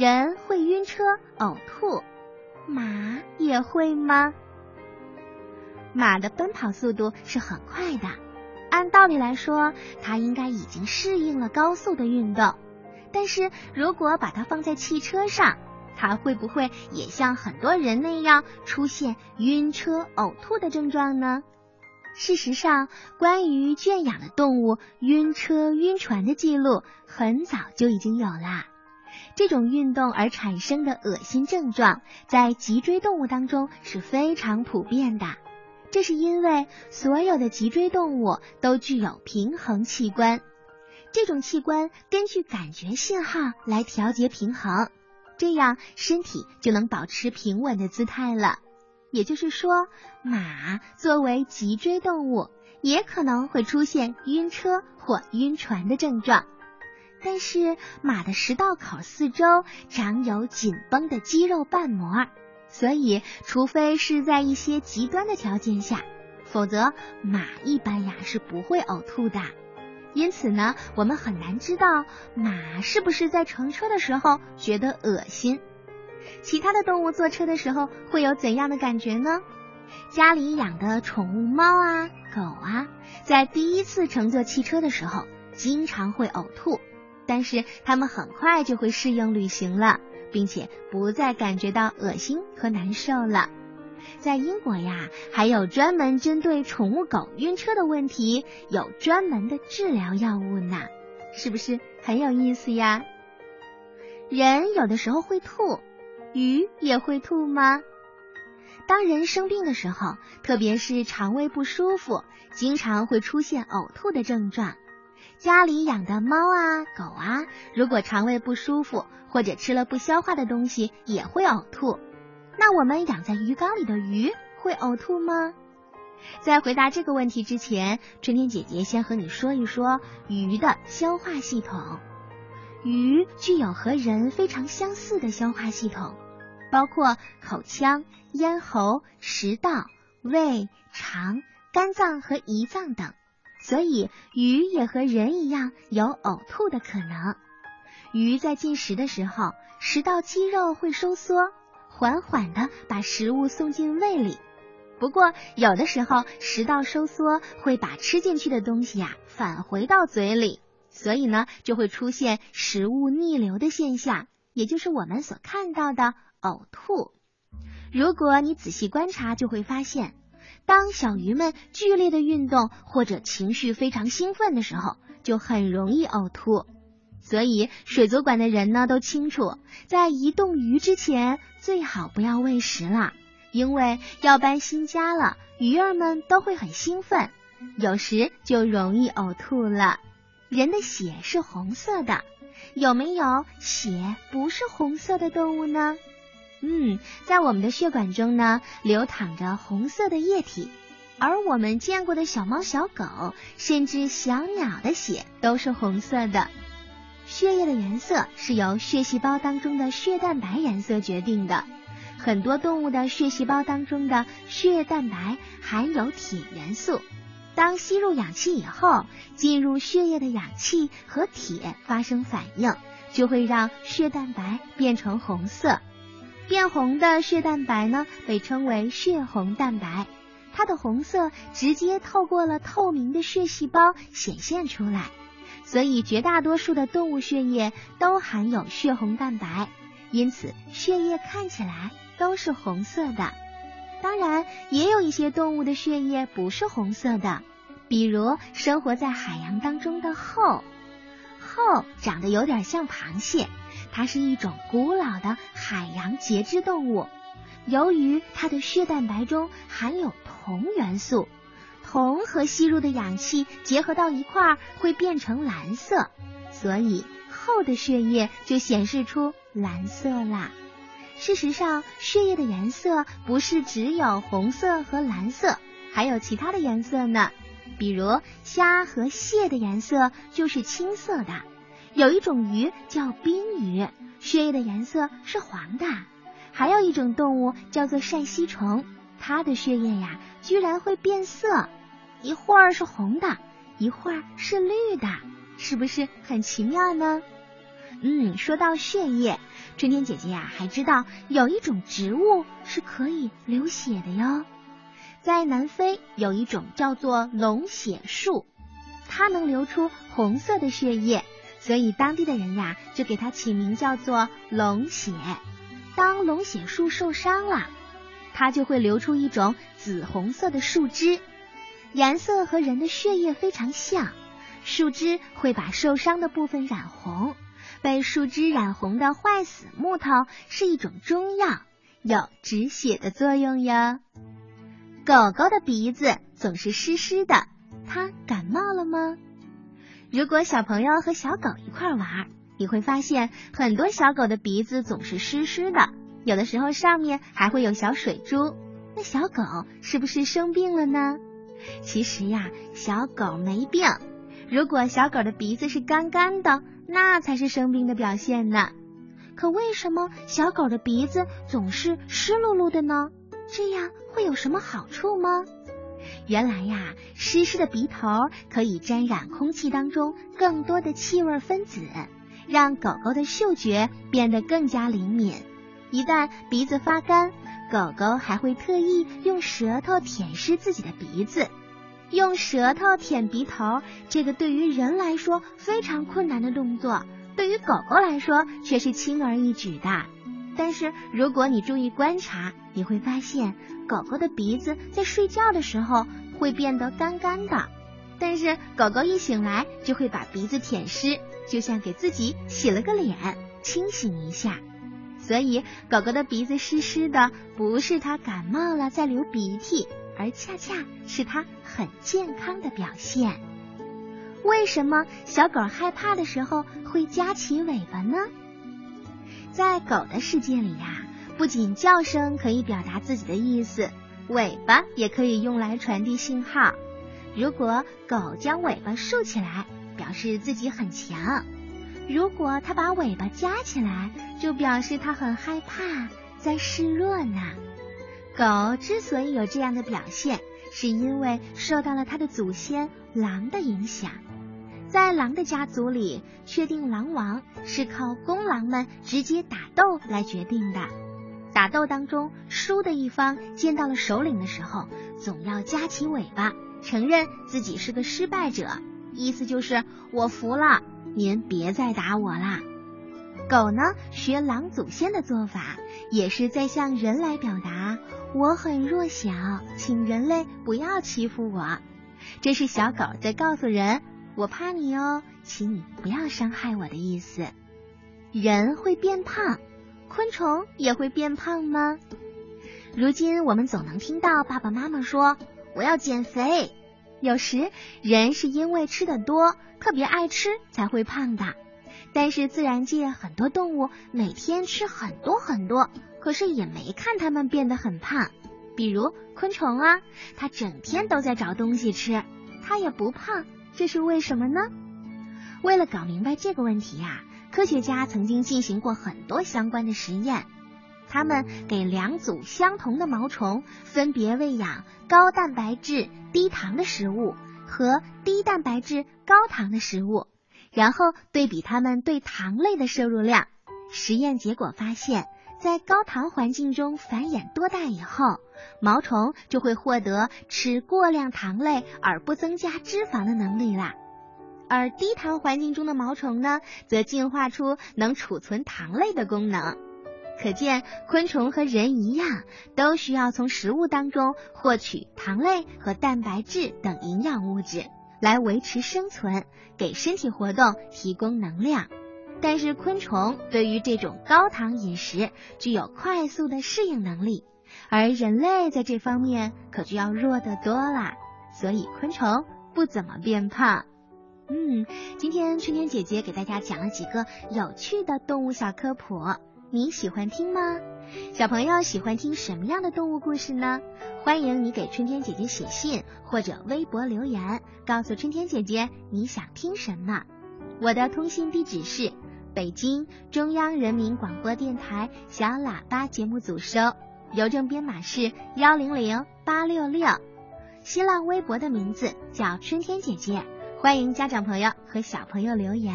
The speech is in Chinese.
人会晕车、呕吐，马也会吗？马的奔跑速度是很快的，按道理来说，它应该已经适应了高速的运动。但是如果把它放在汽车上，它会不会也像很多人那样出现晕车、呕吐的症状呢？事实上，关于圈养的动物晕车、晕船的记录很早就已经有啦。这种运动而产生的恶心症状，在脊椎动物当中是非常普遍的。这是因为所有的脊椎动物都具有平衡器官，这种器官根据感觉信号来调节平衡，这样身体就能保持平稳的姿态了。也就是说，马作为脊椎动物，也可能会出现晕车或晕船的症状。但是，马的食道口四周长有紧绷的肌肉瓣膜。所以，除非是在一些极端的条件下，否则马一般呀是不会呕吐的。因此呢，我们很难知道马是不是在乘车的时候觉得恶心。其他的动物坐车的时候会有怎样的感觉呢？家里养的宠物猫啊、狗啊，在第一次乘坐汽车的时候，经常会呕吐，但是它们很快就会适应旅行了。并且不再感觉到恶心和难受了。在英国呀，还有专门针对宠物狗晕车的问题，有专门的治疗药物呢，是不是很有意思呀？人有的时候会吐，鱼也会吐吗？当人生病的时候，特别是肠胃不舒服，经常会出现呕吐的症状。家里养的猫啊、狗啊，如果肠胃不舒服或者吃了不消化的东西，也会呕吐。那我们养在鱼缸里的鱼会呕吐吗？在回答这个问题之前，春天姐姐先和你说一说鱼的消化系统。鱼具有和人非常相似的消化系统，包括口腔、咽喉、食道、胃、肠、肝脏和胰脏等。所以，鱼也和人一样有呕吐的可能。鱼在进食的时候，食道肌肉会收缩，缓缓的把食物送进胃里。不过，有的时候食道收缩会把吃进去的东西呀返回到嘴里，所以呢，就会出现食物逆流的现象，也就是我们所看到的呕吐。如果你仔细观察，就会发现。当小鱼们剧烈的运动或者情绪非常兴奋的时候，就很容易呕吐。所以水族馆的人呢都清楚，在移动鱼之前最好不要喂食了，因为要搬新家了，鱼儿们都会很兴奋，有时就容易呕吐了。人的血是红色的，有没有血不是红色的动物呢？嗯，在我们的血管中呢，流淌着红色的液体，而我们见过的小猫、小狗，甚至小鸟的血都是红色的。血液的颜色是由血细胞当中的血蛋白颜色决定的。很多动物的血细胞当中的血蛋白含有铁元素，当吸入氧气以后，进入血液的氧气和铁发生反应，就会让血蛋白变成红色。变红的血蛋白呢，被称为血红蛋白，它的红色直接透过了透明的血细胞显现出来，所以绝大多数的动物血液都含有血红蛋白，因此血液看起来都是红色的。当然，也有一些动物的血液不是红色的，比如生活在海洋当中的后，后长得有点像螃蟹。它是一种古老的海洋节肢动物，由于它的血蛋白中含有铜元素，铜和吸入的氧气结合到一块儿会变成蓝色，所以后的血液就显示出蓝色啦。事实上，血液的颜色不是只有红色和蓝色，还有其他的颜色呢。比如虾和蟹的颜色就是青色的。有一种鱼叫冰鱼，血液的颜色是黄的；还有一种动物叫做扇吸虫，它的血液呀居然会变色，一会儿是红的，一会儿是绿的，是不是很奇妙呢？嗯，说到血液，春天姐姐呀，还知道有一种植物是可以流血的哟。在南非有一种叫做龙血树，它能流出红色的血液，所以当地的人呀就给它起名叫做龙血。当龙血树受伤了，它就会流出一种紫红色的树枝，颜色和人的血液非常像。树枝会把受伤的部分染红，被树枝染红的坏死木头是一种中药，有止血的作用哟。狗狗的鼻子总是湿湿的，它感冒了吗？如果小朋友和小狗一块玩，你会发现很多小狗的鼻子总是湿湿的，有的时候上面还会有小水珠。那小狗是不是生病了呢？其实呀，小狗没病。如果小狗的鼻子是干干的，那才是生病的表现呢。可为什么小狗的鼻子总是湿漉漉的呢？这样会有什么好处吗？原来呀，湿湿的鼻头可以沾染空气当中更多的气味分子，让狗狗的嗅觉变得更加灵敏。一旦鼻子发干，狗狗还会特意用舌头舔湿自己的鼻子。用舌头舔鼻头，这个对于人来说非常困难的动作，对于狗狗来说却是轻而易举的。但是如果你注意观察，你会发现狗狗的鼻子在睡觉的时候会变得干干的，但是狗狗一醒来就会把鼻子舔湿，就像给自己洗了个脸，清醒一下。所以狗狗的鼻子湿湿的，不是它感冒了在流鼻涕。而恰恰是它很健康的表现。为什么小狗害怕的时候会夹起尾巴呢？在狗的世界里呀，不仅叫声可以表达自己的意思，尾巴也可以用来传递信号。如果狗将尾巴竖起来，表示自己很强；如果它把尾巴夹起来，就表示它很害怕，在示弱呢。狗之所以有这样的表现，是因为受到了它的祖先狼的影响。在狼的家族里，确定狼王是靠公狼们直接打斗来决定的。打斗当中，输的一方见到了首领的时候，总要夹起尾巴，承认自己是个失败者，意思就是我服了，您别再打我啦。狗呢，学狼祖先的做法，也是在向人来表达。我很弱小，请人类不要欺负我。这是小狗在告诉人，我怕你哦，请你不要伤害我的意思。人会变胖，昆虫也会变胖吗？如今我们总能听到爸爸妈妈说我要减肥。有时人是因为吃的多，特别爱吃才会胖的。但是自然界很多动物每天吃很多很多。可是也没看它们变得很胖，比如昆虫啊，它整天都在找东西吃，它也不胖，这是为什么呢？为了搞明白这个问题呀，科学家曾经进行过很多相关的实验。他们给两组相同的毛虫分别喂养高蛋白质低糖的食物和低蛋白质高糖的食物，然后对比它们对糖类的摄入量。实验结果发现。在高糖环境中繁衍多代以后，毛虫就会获得吃过量糖类而不增加脂肪的能力啦。而低糖环境中的毛虫呢，则进化出能储存糖类的功能。可见，昆虫和人一样，都需要从食物当中获取糖类和蛋白质等营养物质，来维持生存，给身体活动提供能量。但是昆虫对于这种高糖饮食具有快速的适应能力，而人类在这方面可就要弱得多了，所以昆虫不怎么变胖。嗯，今天春天姐姐给大家讲了几个有趣的动物小科普，你喜欢听吗？小朋友喜欢听什么样的动物故事呢？欢迎你给春天姐姐写信或者微博留言，告诉春天姐姐你想听什么。我的通信地址是。北京中央人民广播电台小喇叭节目组收，邮政编码是幺零零八六六，新浪微博的名字叫春天姐姐，欢迎家长朋友和小朋友留言。